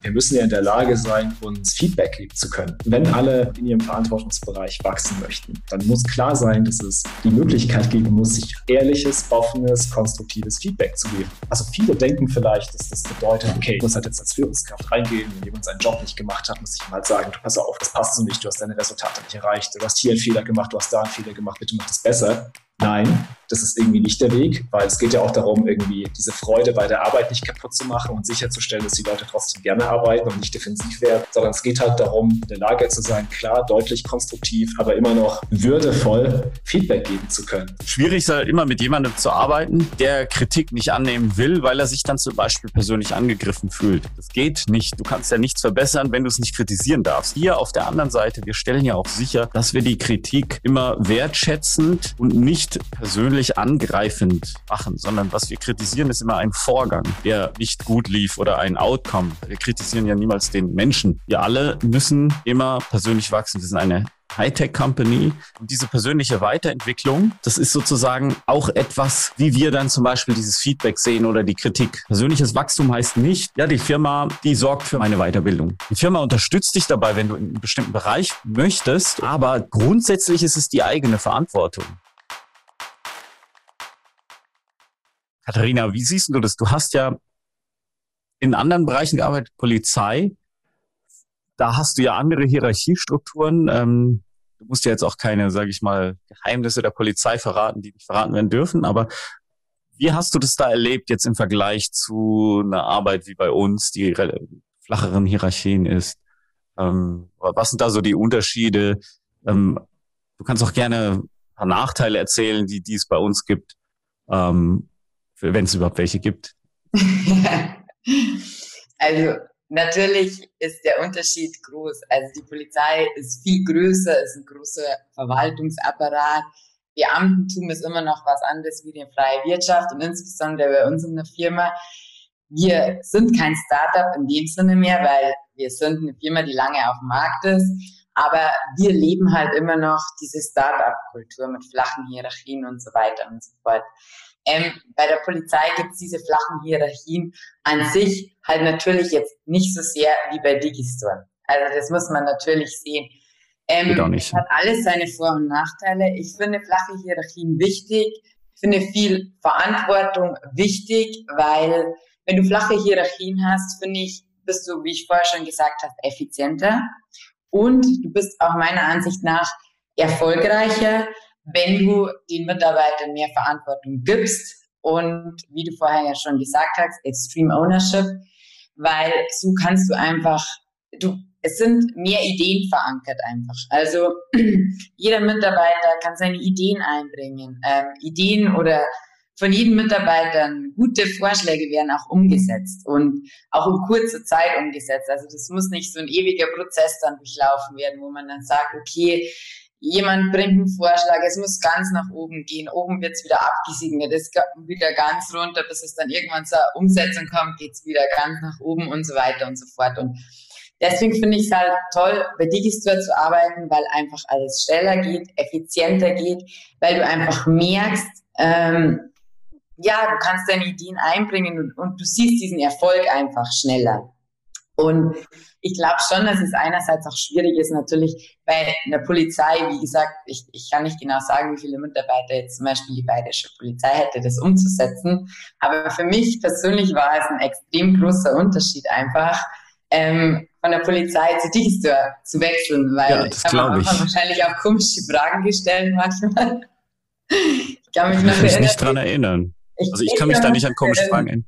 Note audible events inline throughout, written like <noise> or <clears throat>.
Wir müssen ja in der Lage sein, uns Feedback geben zu können. Wenn alle in ihrem Verantwortungsbereich wachsen möchten, dann muss klar sein, dass es die Möglichkeit geben muss, sich ehrliches, offenes, konstruktives Feedback zu geben. Also viele denken vielleicht, dass das bedeutet, okay, ich muss halt jetzt als Führungskraft reingehen, wenn jemand seinen Job nicht gemacht hat, muss ich ihm halt sagen, du pass auf, das passt so nicht, du hast deine Resultate nicht erreicht, du hast hier einen Fehler gemacht, du hast da einen Fehler gemacht, bitte mach das besser. Nein, das ist irgendwie nicht der Weg, weil es geht ja auch darum, irgendwie diese Freude bei der Arbeit nicht kaputt zu machen und sicherzustellen, dass die Leute trotzdem gerne arbeiten und nicht defensiv werden, sondern es geht halt darum, in der Lage zu sein, klar, deutlich, konstruktiv, aber immer noch würdevoll Feedback geben zu können. Schwierig ist halt immer mit jemandem zu arbeiten, der Kritik nicht annehmen will, weil er sich dann zum Beispiel persönlich angegriffen fühlt. Das geht nicht. Du kannst ja nichts verbessern, wenn du es nicht kritisieren darfst. Hier auf der anderen Seite, wir stellen ja auch sicher, dass wir die Kritik immer wertschätzend und nicht persönlich persönlich angreifend machen, sondern was wir kritisieren, ist immer ein Vorgang, der nicht gut lief oder ein Outcome. Wir kritisieren ja niemals den Menschen. Wir alle müssen immer persönlich wachsen. Wir sind eine Hightech-Company. Und diese persönliche Weiterentwicklung, das ist sozusagen auch etwas, wie wir dann zum Beispiel dieses Feedback sehen oder die Kritik. Persönliches Wachstum heißt nicht, ja, die Firma, die sorgt für meine Weiterbildung. Die Firma unterstützt dich dabei, wenn du in einem bestimmten Bereich möchtest, aber grundsätzlich ist es die eigene Verantwortung. Katharina, wie siehst du das? Du hast ja in anderen Bereichen gearbeitet, Polizei. Da hast du ja andere Hierarchiestrukturen. Ähm, du musst ja jetzt auch keine, sage ich mal, Geheimnisse der Polizei verraten, die nicht verraten werden dürfen. Aber wie hast du das da erlebt jetzt im Vergleich zu einer Arbeit wie bei uns, die flacheren Hierarchien ist? Ähm, was sind da so die Unterschiede? Ähm, du kannst auch gerne ein paar Nachteile erzählen, die, die es bei uns gibt. Ähm, wenn es überhaupt welche gibt? <laughs> also natürlich ist der Unterschied groß. Also die Polizei ist viel größer, ist ein großer Verwaltungsapparat. Beamtentum ist immer noch was anderes wie die freie Wirtschaft und insbesondere bei uns in der Firma. Wir sind kein Startup in dem Sinne mehr, weil wir sind eine Firma, die lange auf dem Markt ist. Aber wir leben halt immer noch diese Startup-Kultur mit flachen Hierarchien und so weiter und so fort. Ähm, bei der Polizei gibt es diese flachen Hierarchien an sich halt natürlich jetzt nicht so sehr wie bei Digistore. Also das muss man natürlich sehen. Ähm, auch nicht. hat alles seine Vor- und Nachteile. Ich finde flache Hierarchien wichtig. Ich finde viel Verantwortung wichtig, weil wenn du flache Hierarchien hast, finde ich, bist du, wie ich vorher schon gesagt habe, effizienter und du bist auch meiner Ansicht nach erfolgreicher, wenn du den Mitarbeitern mehr Verantwortung gibst und wie du vorher ja schon gesagt hast, Extreme Ownership, weil so kannst du einfach, du, es sind mehr Ideen verankert einfach. Also <clears throat> jeder Mitarbeiter kann seine Ideen einbringen. Ähm, Ideen oder von jedem Mitarbeiter gute Vorschläge werden auch umgesetzt und auch in kurzer Zeit umgesetzt. Also das muss nicht so ein ewiger Prozess dann durchlaufen werden, wo man dann sagt, okay, jemand bringt einen Vorschlag, es muss ganz nach oben gehen, oben wird es wieder abgesegnet, es geht wieder ganz runter, bis es dann irgendwann zur Umsetzung kommt, geht es wieder ganz nach oben und so weiter und so fort. Und deswegen finde ich es halt toll, bei Digistore zu arbeiten, weil einfach alles schneller geht, effizienter geht, weil du einfach merkst, ähm, ja, du kannst deine Ideen einbringen und, und du siehst diesen Erfolg einfach schneller. Und ich glaube schon, dass es einerseits auch schwierig ist, natürlich bei einer Polizei, wie gesagt, ich, ich kann nicht genau sagen, wie viele Mitarbeiter jetzt zum Beispiel die bayerische Polizei hätte, das umzusetzen. Aber für mich persönlich war es ein extrem großer Unterschied einfach, ähm, von der Polizei zu Digistore zu wechseln, weil ja, das ich habe ich. wahrscheinlich auch komische Fragen gestellt manchmal. <laughs> ich kann mich, noch mich nicht dran erinnern. Ich also ich kann mich da nicht an komische Fragen erinnern.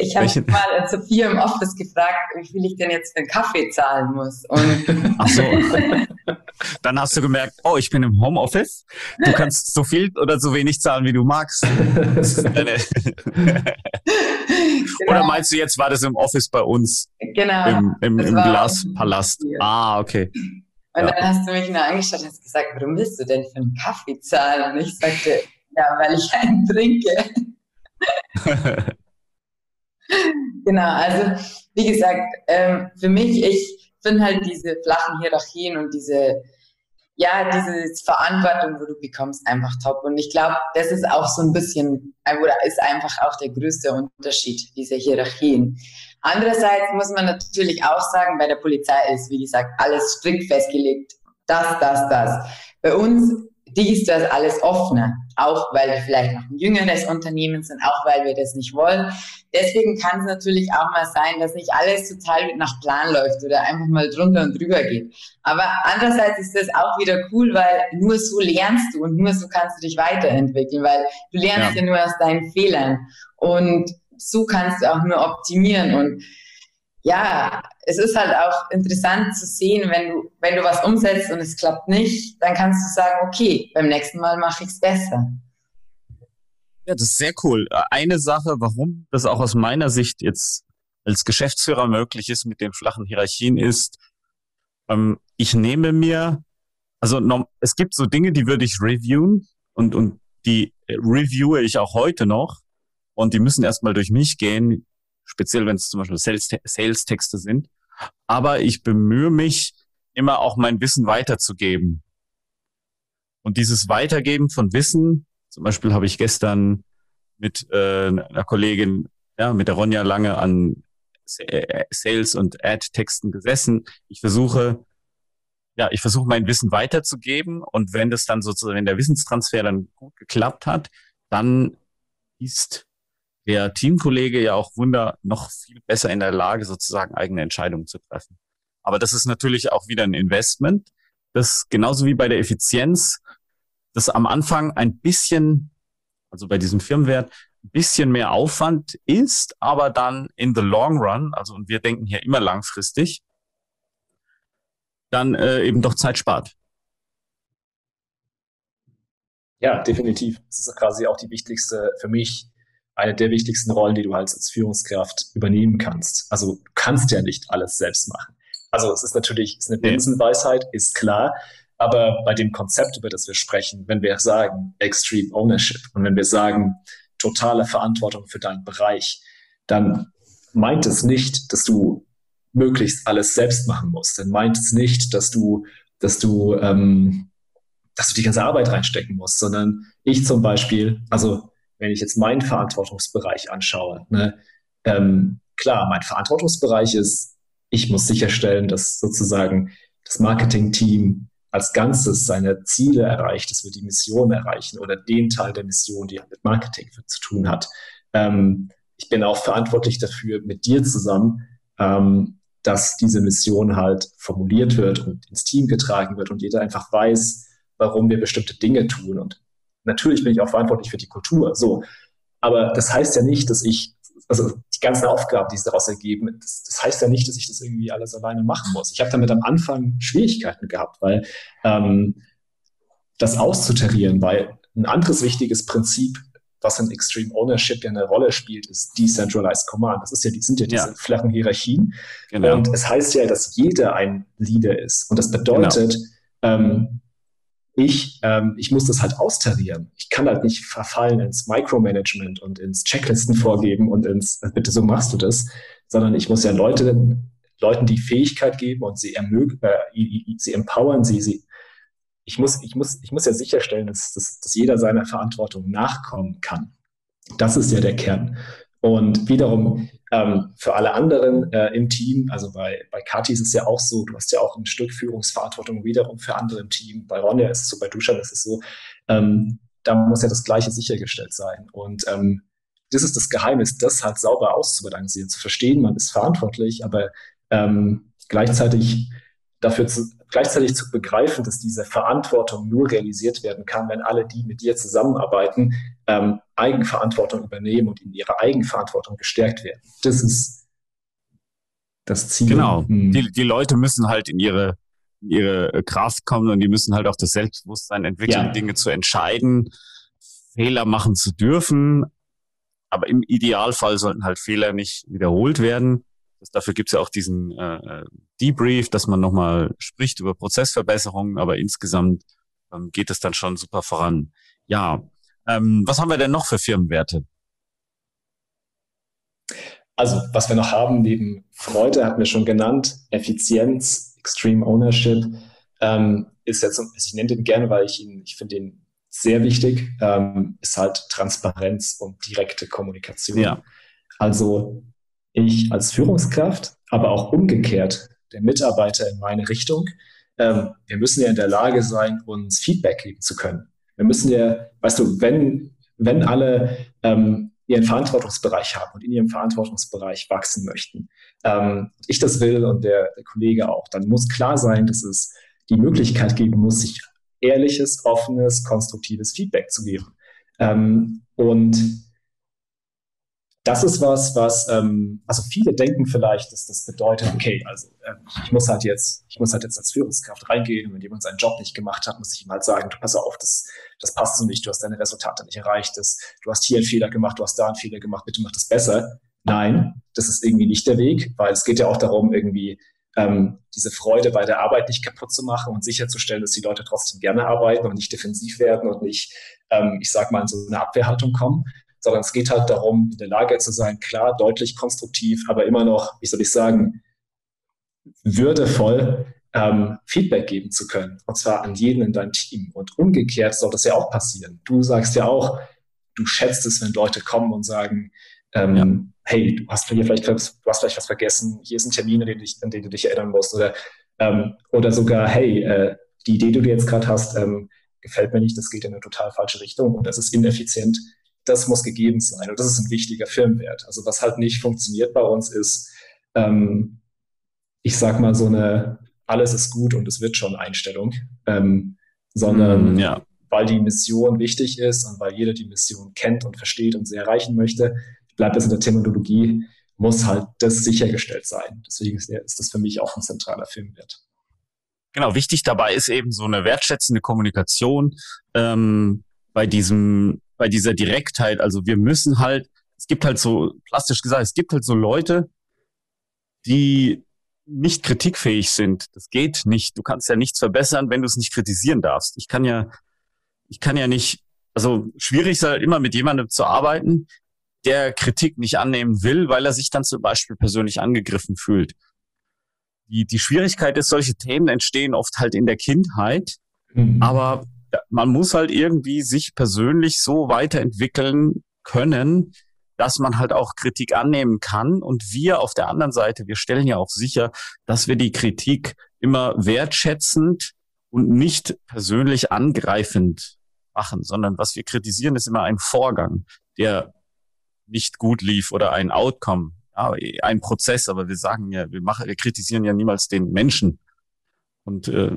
Ich habe mal Sophia im Office gefragt, wie viel ich denn jetzt für einen Kaffee zahlen muss. Und <laughs> Ach so. <laughs> Dann hast du gemerkt, oh, ich bin im Homeoffice. Du kannst so viel oder so wenig zahlen, wie du magst. <laughs> genau. Oder meinst du jetzt, war das im Office bei uns? Genau. Im, im, im Glaspalast. Ah, okay. Und ja. dann hast du mich nur angeschaut und hast gesagt, warum willst du denn für einen Kaffee zahlen? Und ich sagte, ja, weil ich einen trinke. Genau, also wie gesagt, ähm, für mich, ich finde halt diese flachen Hierarchien und diese, ja, diese Verantwortung, wo du bekommst, einfach top. Und ich glaube, das ist auch so ein bisschen, oder ist einfach auch der größte Unterschied, diese Hierarchien. Andererseits muss man natürlich auch sagen, bei der Polizei ist, wie gesagt, alles strikt festgelegt. Das, das, das. Bei uns dies, das alles offener. Auch weil wir vielleicht noch ein jüngeres Unternehmen sind, auch weil wir das nicht wollen. Deswegen kann es natürlich auch mal sein, dass nicht alles total nach Plan läuft oder einfach mal drunter und drüber geht. Aber andererseits ist das auch wieder cool, weil nur so lernst du und nur so kannst du dich weiterentwickeln, weil du lernst ja, ja nur aus deinen Fehlern und so kannst du auch nur optimieren und ja, es ist halt auch interessant zu sehen, wenn du, wenn du was umsetzt und es klappt nicht, dann kannst du sagen, okay, beim nächsten Mal mache ich es besser. Ja, das ist sehr cool. Eine Sache, warum das auch aus meiner Sicht jetzt als Geschäftsführer möglich ist mit den flachen Hierarchien, ist, ähm, ich nehme mir, also es gibt so Dinge, die würde ich reviewen und, und die reviewe ich auch heute noch und die müssen erstmal durch mich gehen speziell wenn es zum Beispiel Sales-Texte sind. Aber ich bemühe mich, immer auch mein Wissen weiterzugeben. Und dieses Weitergeben von Wissen, zum Beispiel habe ich gestern mit äh, einer Kollegin, ja, mit der Ronja lange an äh, Sales- und Ad-Texten gesessen. Ich versuche, ja, ich versuche mein Wissen weiterzugeben und wenn das dann sozusagen, wenn der Wissenstransfer dann gut geklappt hat, dann ist der Teamkollege ja auch wunder noch viel besser in der Lage, sozusagen eigene Entscheidungen zu treffen. Aber das ist natürlich auch wieder ein Investment, das genauso wie bei der Effizienz, das am Anfang ein bisschen, also bei diesem Firmenwert, ein bisschen mehr Aufwand ist, aber dann in the long run, also und wir denken hier immer langfristig, dann äh, eben doch Zeit spart. Ja, definitiv. Das ist quasi auch die wichtigste für mich eine der wichtigsten Rollen, die du halt als Führungskraft übernehmen kannst. Also du kannst ja nicht alles selbst machen. Also es ist natürlich ist eine Binsenweisheit, ist klar. Aber bei dem Konzept, über das wir sprechen, wenn wir sagen Extreme Ownership und wenn wir sagen totale Verantwortung für deinen Bereich, dann meint es nicht, dass du möglichst alles selbst machen musst. Dann meint es nicht, dass du, dass du, ähm, dass du die ganze Arbeit reinstecken musst, sondern ich zum Beispiel, also wenn ich jetzt meinen Verantwortungsbereich anschaue, ne, ähm, klar, mein Verantwortungsbereich ist, ich muss sicherstellen, dass sozusagen das Marketing-Team als Ganzes seine Ziele erreicht, dass wir die Mission erreichen oder den Teil der Mission, die mit Marketing zu tun hat. Ähm, ich bin auch verantwortlich dafür, mit dir zusammen, ähm, dass diese Mission halt formuliert wird und ins Team getragen wird und jeder einfach weiß, warum wir bestimmte Dinge tun. Und Natürlich bin ich auch verantwortlich für die Kultur, so. Aber das heißt ja nicht, dass ich, also die ganzen Aufgaben, die sich daraus ergeben, das, das heißt ja nicht, dass ich das irgendwie alles alleine machen muss. Ich habe damit am Anfang Schwierigkeiten gehabt, weil ähm, das auszutarieren, weil ein anderes wichtiges Prinzip, was in Extreme Ownership ja eine Rolle spielt, ist Decentralized Command. Das ist ja, die sind ja diese ja. flachen Hierarchien. Genau. Und es heißt ja, dass jeder ein Leader ist. Und das bedeutet, genau. ähm, ich, ähm, ich muss das halt austarieren. Ich kann halt nicht verfallen ins Micromanagement und ins Checklisten vorgeben und ins, äh, bitte so machst du das, sondern ich muss ja Leute, Leuten die Fähigkeit geben und sie ermög äh, sie empowern, sie, sie, ich muss, ich muss, ich muss ja sicherstellen, dass, dass, dass jeder seiner Verantwortung nachkommen kann. Das ist ja der Kern. Und wiederum ähm, für alle anderen äh, im Team, also bei, bei Kati ist es ja auch so, du hast ja auch ein Stück Führungsverantwortung wiederum für andere im Team. Bei Ronja ist es so, bei Duschan ist es so, ähm, da muss ja das Gleiche sichergestellt sein. Und ähm, das ist das Geheimnis, das halt sauber auszubalancieren, zu verstehen, man ist verantwortlich, aber ähm, gleichzeitig dafür zu, gleichzeitig zu begreifen, dass diese Verantwortung nur realisiert werden kann, wenn alle, die mit dir zusammenarbeiten, ähm, Eigenverantwortung übernehmen und in ihrer Eigenverantwortung gestärkt werden. Das ist das Ziel. Genau. Hm. Die, die Leute müssen halt in ihre, in ihre Kraft kommen und die müssen halt auch das Selbstbewusstsein entwickeln, ja. Dinge zu entscheiden, Fehler machen zu dürfen. Aber im Idealfall sollten halt Fehler nicht wiederholt werden. Das, dafür gibt es ja auch diesen äh, äh, Debrief, dass man nochmal spricht über Prozessverbesserungen, aber insgesamt ähm, geht es dann schon super voran. Ja, ähm, was haben wir denn noch für Firmenwerte? Also, was wir noch haben, neben Freude, hatten wir schon genannt, Effizienz, Extreme Ownership, ähm, ist jetzt, ich nenne den gerne, weil ich ihn, ich finde ihn sehr wichtig, ähm, ist halt Transparenz und direkte Kommunikation. Ja. Also ich als Führungskraft, aber auch umgekehrt der Mitarbeiter in meine Richtung, ähm, wir müssen ja in der Lage sein, uns Feedback geben zu können. Wir müssen ja, weißt du, wenn, wenn alle ähm, ihren Verantwortungsbereich haben und in ihrem Verantwortungsbereich wachsen möchten, ähm, ich das will und der, der Kollege auch, dann muss klar sein, dass es die Möglichkeit geben muss, sich ehrliches, offenes, konstruktives Feedback zu geben. Ähm, und das ist was, was, ähm, also viele denken vielleicht, dass das bedeutet, okay, also äh, ich muss halt jetzt, ich muss halt jetzt als Führungskraft reingehen und wenn jemand seinen Job nicht gemacht hat, muss ich ihm halt sagen, du pass auf, das, das passt so nicht, du hast deine Resultate nicht erreicht, das, du hast hier einen Fehler gemacht, du hast da einen Fehler gemacht, bitte mach das besser. Nein, das ist irgendwie nicht der Weg, weil es geht ja auch darum, irgendwie ähm, diese Freude bei der Arbeit nicht kaputt zu machen und sicherzustellen, dass die Leute trotzdem gerne arbeiten und nicht defensiv werden und nicht, ähm, ich sag mal, in so eine Abwehrhaltung kommen sondern es geht halt darum, in der Lage zu sein, klar, deutlich, konstruktiv, aber immer noch, wie soll ich sagen, würdevoll ähm, Feedback geben zu können. Und zwar an jeden in deinem Team. Und umgekehrt soll das ja auch passieren. Du sagst ja auch, du schätzt es, wenn Leute kommen und sagen, ähm, ja. hey, du hast hier vielleicht, du hast vielleicht was vergessen, hier ist ein Termin, an den, dich, an den du dich erinnern musst. Oder, ähm, oder sogar, hey, äh, die Idee, die du jetzt gerade hast, ähm, gefällt mir nicht, das geht in eine total falsche Richtung und das ist ineffizient das muss gegeben sein. Und das ist ein wichtiger Firmenwert. Also was halt nicht funktioniert bei uns ist, ähm, ich sag mal so eine alles ist gut und es wird schon Einstellung, ähm, sondern mm, ja. weil die Mission wichtig ist und weil jeder die Mission kennt und versteht und sie erreichen möchte, bleibt das in der Terminologie, muss halt das sichergestellt sein. Deswegen ist, das für mich auch ein zentraler Firmenwert. Genau, wichtig dabei ist eben so eine wertschätzende Kommunikation ähm, bei diesem bei dieser Direktheit. Also wir müssen halt, es gibt halt so, plastisch gesagt, es gibt halt so Leute, die nicht kritikfähig sind. Das geht nicht. Du kannst ja nichts verbessern, wenn du es nicht kritisieren darfst. Ich kann ja, ich kann ja nicht, also schwierig ist halt immer mit jemandem zu arbeiten, der Kritik nicht annehmen will, weil er sich dann zum Beispiel persönlich angegriffen fühlt. Die, die Schwierigkeit ist, solche Themen entstehen oft halt in der Kindheit, mhm. aber man muss halt irgendwie sich persönlich so weiterentwickeln können, dass man halt auch Kritik annehmen kann. Und wir auf der anderen Seite, wir stellen ja auch sicher, dass wir die Kritik immer wertschätzend und nicht persönlich angreifend machen, sondern was wir kritisieren, ist immer ein Vorgang, der nicht gut lief oder ein Outcome, ja, ein Prozess. Aber wir sagen ja, wir machen, wir kritisieren ja niemals den Menschen. Und äh,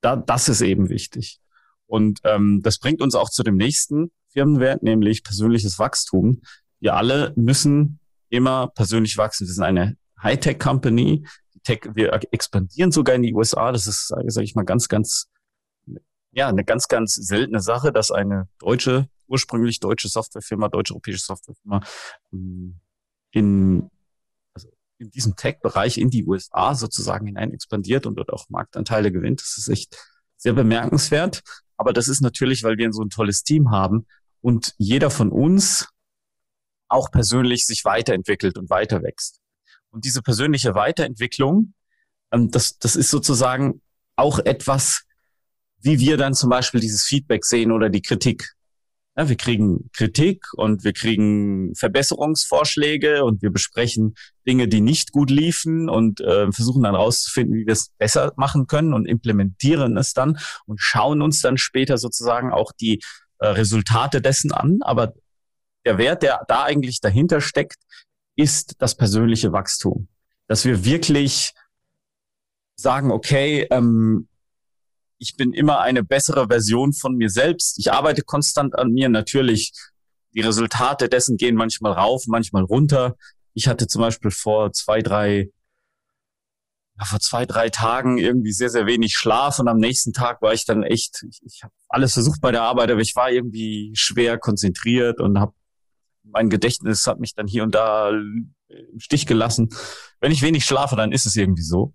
da, das ist eben wichtig. Und ähm, das bringt uns auch zu dem nächsten Firmenwert, nämlich persönliches Wachstum. Wir alle müssen immer persönlich wachsen. Wir sind eine Hightech-Company. wir expandieren sogar in die USA. Das ist, sage ich mal, ganz, ganz, ja, eine ganz, ganz seltene Sache, dass eine deutsche, ursprünglich deutsche Softwarefirma, deutsche europäische Softwarefirma ähm, in in diesem Tech-Bereich in die USA sozusagen hinein expandiert und dort auch Marktanteile gewinnt. Das ist echt sehr bemerkenswert. Aber das ist natürlich, weil wir so ein tolles Team haben und jeder von uns auch persönlich sich weiterentwickelt und weiter wächst. Und diese persönliche Weiterentwicklung, ähm, das, das ist sozusagen auch etwas, wie wir dann zum Beispiel dieses Feedback sehen oder die Kritik. Ja, wir kriegen Kritik und wir kriegen Verbesserungsvorschläge und wir besprechen Dinge, die nicht gut liefen und äh, versuchen dann rauszufinden, wie wir es besser machen können und implementieren es dann und schauen uns dann später sozusagen auch die äh, Resultate dessen an. Aber der Wert, der da eigentlich dahinter steckt, ist das persönliche Wachstum. Dass wir wirklich sagen, okay, ähm, ich bin immer eine bessere Version von mir selbst. Ich arbeite konstant an mir. Natürlich, die Resultate dessen gehen manchmal rauf, manchmal runter. Ich hatte zum Beispiel vor zwei, drei, vor zwei, drei Tagen irgendwie sehr, sehr wenig Schlaf und am nächsten Tag war ich dann echt, ich, ich habe alles versucht bei der Arbeit, aber ich war irgendwie schwer konzentriert und habe mein Gedächtnis hat mich dann hier und da im Stich gelassen. Wenn ich wenig schlafe, dann ist es irgendwie so.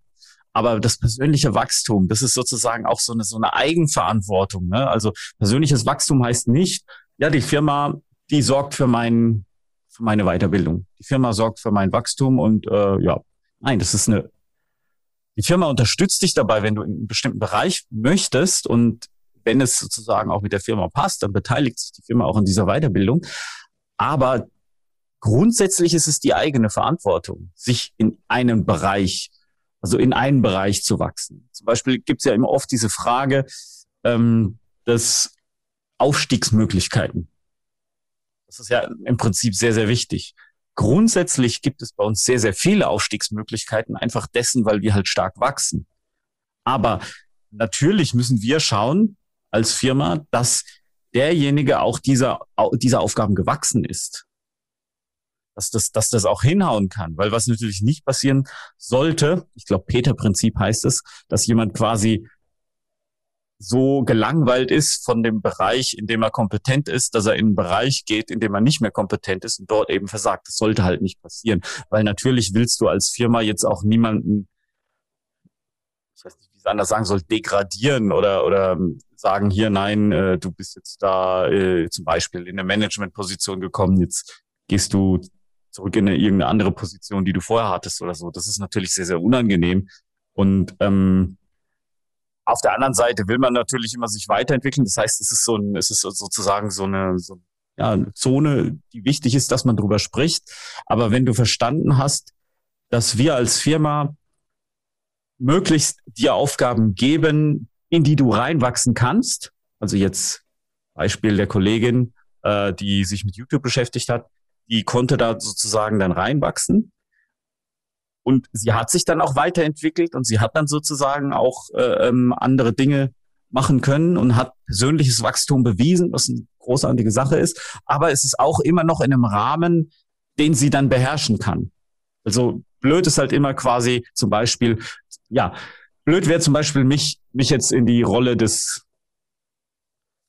Aber das persönliche Wachstum, das ist sozusagen auch so eine, so eine Eigenverantwortung. Ne? Also persönliches Wachstum heißt nicht, ja, die Firma, die sorgt für, mein, für meine Weiterbildung. Die Firma sorgt für mein Wachstum und äh, ja, nein, das ist eine, Die Firma unterstützt dich dabei, wenn du in einen bestimmten Bereich möchtest und wenn es sozusagen auch mit der Firma passt, dann beteiligt sich die Firma auch an dieser Weiterbildung. Aber grundsätzlich ist es die eigene Verantwortung, sich in einem Bereich, also in einen Bereich zu wachsen. Zum Beispiel gibt es ja immer oft diese Frage ähm, des Aufstiegsmöglichkeiten. Das ist ja im Prinzip sehr, sehr wichtig. Grundsätzlich gibt es bei uns sehr, sehr viele Aufstiegsmöglichkeiten, einfach dessen, weil wir halt stark wachsen. Aber natürlich müssen wir schauen als Firma, dass derjenige auch dieser, dieser Aufgaben gewachsen ist. Dass das, dass das auch hinhauen kann. Weil was natürlich nicht passieren sollte, ich glaube, Peter-Prinzip heißt es, dass jemand quasi so gelangweilt ist von dem Bereich, in dem er kompetent ist, dass er in einen Bereich geht, in dem er nicht mehr kompetent ist und dort eben versagt. Das sollte halt nicht passieren, weil natürlich willst du als Firma jetzt auch niemanden, ich weiß nicht, wie es anders sagen soll, degradieren oder oder sagen hier nein, äh, du bist jetzt da äh, zum Beispiel in eine Managementposition gekommen, jetzt gehst du zurück in eine, irgendeine andere Position, die du vorher hattest oder so. Das ist natürlich sehr sehr unangenehm und ähm, auf der anderen Seite will man natürlich immer sich weiterentwickeln. Das heißt, es ist so ein, es ist sozusagen so eine, so, ja, eine Zone, die wichtig ist, dass man drüber spricht. Aber wenn du verstanden hast, dass wir als Firma möglichst dir Aufgaben geben, in die du reinwachsen kannst, also jetzt Beispiel der Kollegin, äh, die sich mit YouTube beschäftigt hat, die konnte da sozusagen dann reinwachsen. Und sie hat sich dann auch weiterentwickelt und sie hat dann sozusagen auch äh, ähm, andere Dinge machen können und hat persönliches Wachstum bewiesen, was eine großartige Sache ist. Aber es ist auch immer noch in einem Rahmen, den sie dann beherrschen kann. Also blöd ist halt immer quasi zum Beispiel, ja, blöd wäre zum Beispiel mich, mich jetzt in die Rolle des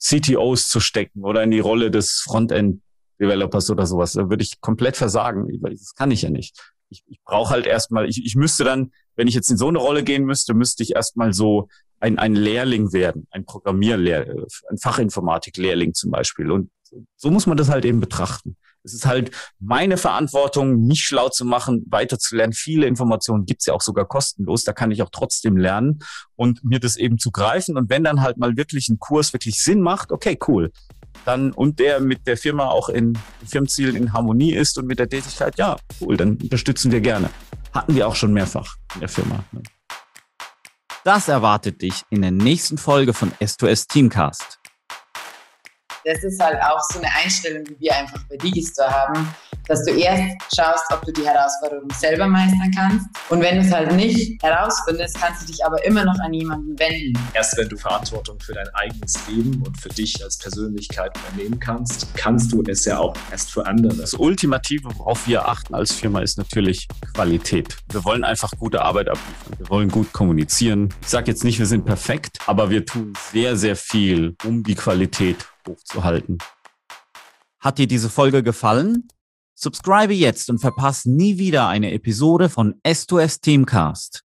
CTOs zu stecken oder in die Rolle des Frontend Developers oder sowas. Da würde ich komplett versagen. Das kann ich ja nicht ich, ich brauche halt erstmal, ich, ich müsste dann, wenn ich jetzt in so eine Rolle gehen müsste, müsste ich erstmal so ein, ein Lehrling werden, ein Programmierlehr, ein Fachinformatik-Lehrling zum Beispiel. Und so muss man das halt eben betrachten. Es ist halt meine Verantwortung, mich schlau zu machen, weiterzulernen. Viele Informationen gibt's ja auch sogar kostenlos. Da kann ich auch trotzdem lernen und mir das eben zu greifen. Und wenn dann halt mal wirklich ein Kurs wirklich Sinn macht, okay, cool dann und der mit der Firma auch in Firmenzielen in Harmonie ist und mit der Tätigkeit, ja, cool, dann unterstützen wir gerne. Hatten wir auch schon mehrfach in der Firma. Ne? Das erwartet dich in der nächsten Folge von S2S Teamcast das ist halt auch so eine Einstellung, die wir einfach bei Digistore haben, dass du erst schaust, ob du die Herausforderung selber meistern kannst. Und wenn du es halt nicht herausfindest, kannst du dich aber immer noch an jemanden wenden. Erst wenn du Verantwortung für dein eigenes Leben und für dich als Persönlichkeit übernehmen kannst, kannst du es ja auch erst für andere. Das Ultimative, worauf wir achten als Firma, ist natürlich Qualität. Wir wollen einfach gute Arbeit abliefern. Wir wollen gut kommunizieren. Ich sage jetzt nicht, wir sind perfekt, aber wir tun sehr, sehr viel, um die Qualität hochzuhalten. Hat dir diese Folge gefallen? Subscribe jetzt und verpasse nie wieder eine Episode von S2S Teamcast.